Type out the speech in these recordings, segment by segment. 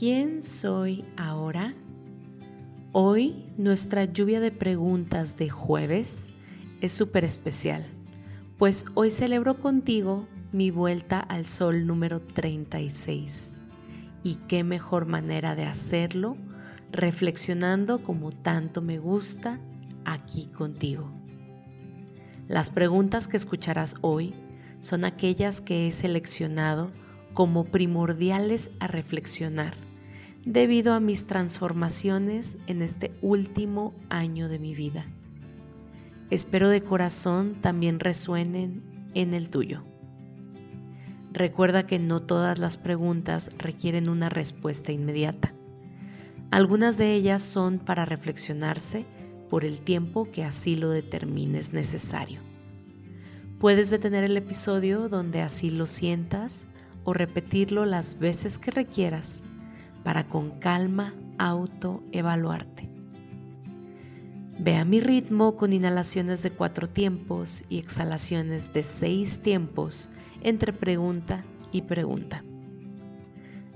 ¿Quién soy ahora? Hoy nuestra lluvia de preguntas de jueves es súper especial, pues hoy celebro contigo mi vuelta al sol número 36. Y qué mejor manera de hacerlo reflexionando como tanto me gusta aquí contigo. Las preguntas que escucharás hoy son aquellas que he seleccionado como primordiales a reflexionar debido a mis transformaciones en este último año de mi vida. Espero de corazón también resuenen en el tuyo. Recuerda que no todas las preguntas requieren una respuesta inmediata. Algunas de ellas son para reflexionarse por el tiempo que así lo determines necesario. Puedes detener el episodio donde así lo sientas o repetirlo las veces que requieras para con calma autoevaluarte. Ve a mi ritmo con inhalaciones de cuatro tiempos y exhalaciones de seis tiempos entre pregunta y pregunta.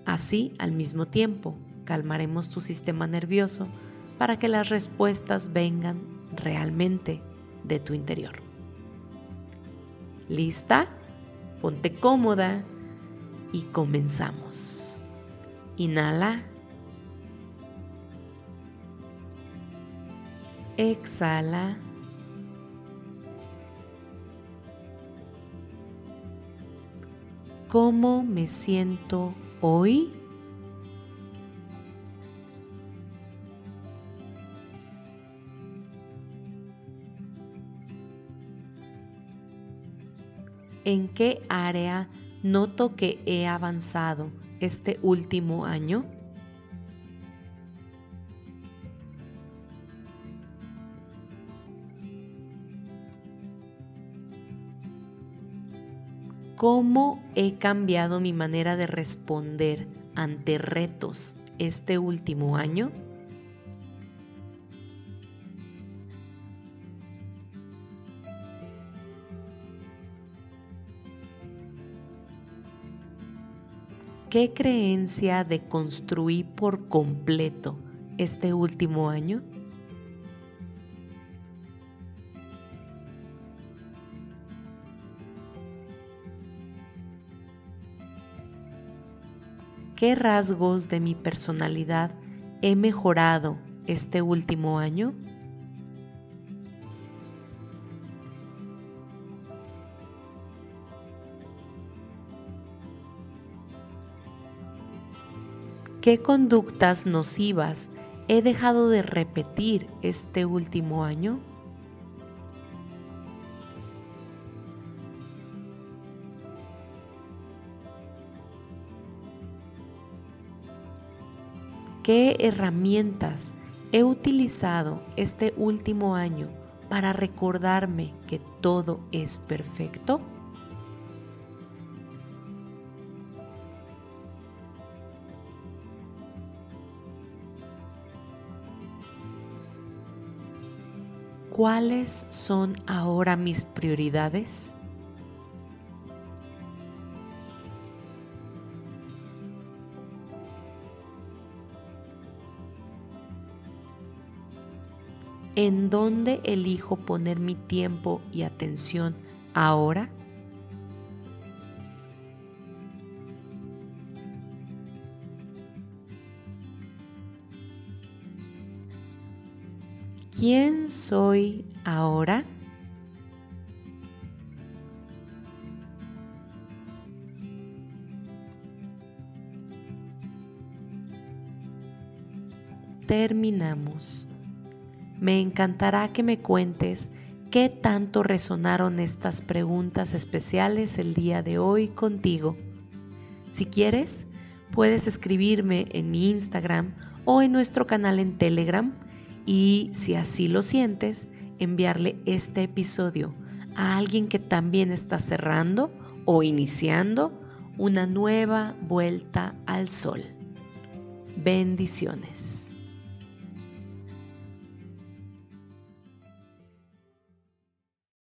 Así, al mismo tiempo, calmaremos tu sistema nervioso para que las respuestas vengan realmente de tu interior. ¿Lista? Ponte cómoda y comenzamos. Inhala. Exhala. ¿Cómo me siento hoy? ¿En qué área noto que he avanzado este último año? ¿Cómo he cambiado mi manera de responder ante retos este último año? ¿Qué creencia deconstruí por completo este último año? ¿Qué rasgos de mi personalidad he mejorado este último año? ¿Qué conductas nocivas he dejado de repetir este último año? ¿Qué herramientas he utilizado este último año para recordarme que todo es perfecto? ¿Cuáles son ahora mis prioridades? ¿En dónde elijo poner mi tiempo y atención ahora? ¿Quién soy ahora? Terminamos. Me encantará que me cuentes qué tanto resonaron estas preguntas especiales el día de hoy contigo. Si quieres, puedes escribirme en mi Instagram o en nuestro canal en Telegram y si así lo sientes, enviarle este episodio a alguien que también está cerrando o iniciando una nueva vuelta al sol. Bendiciones.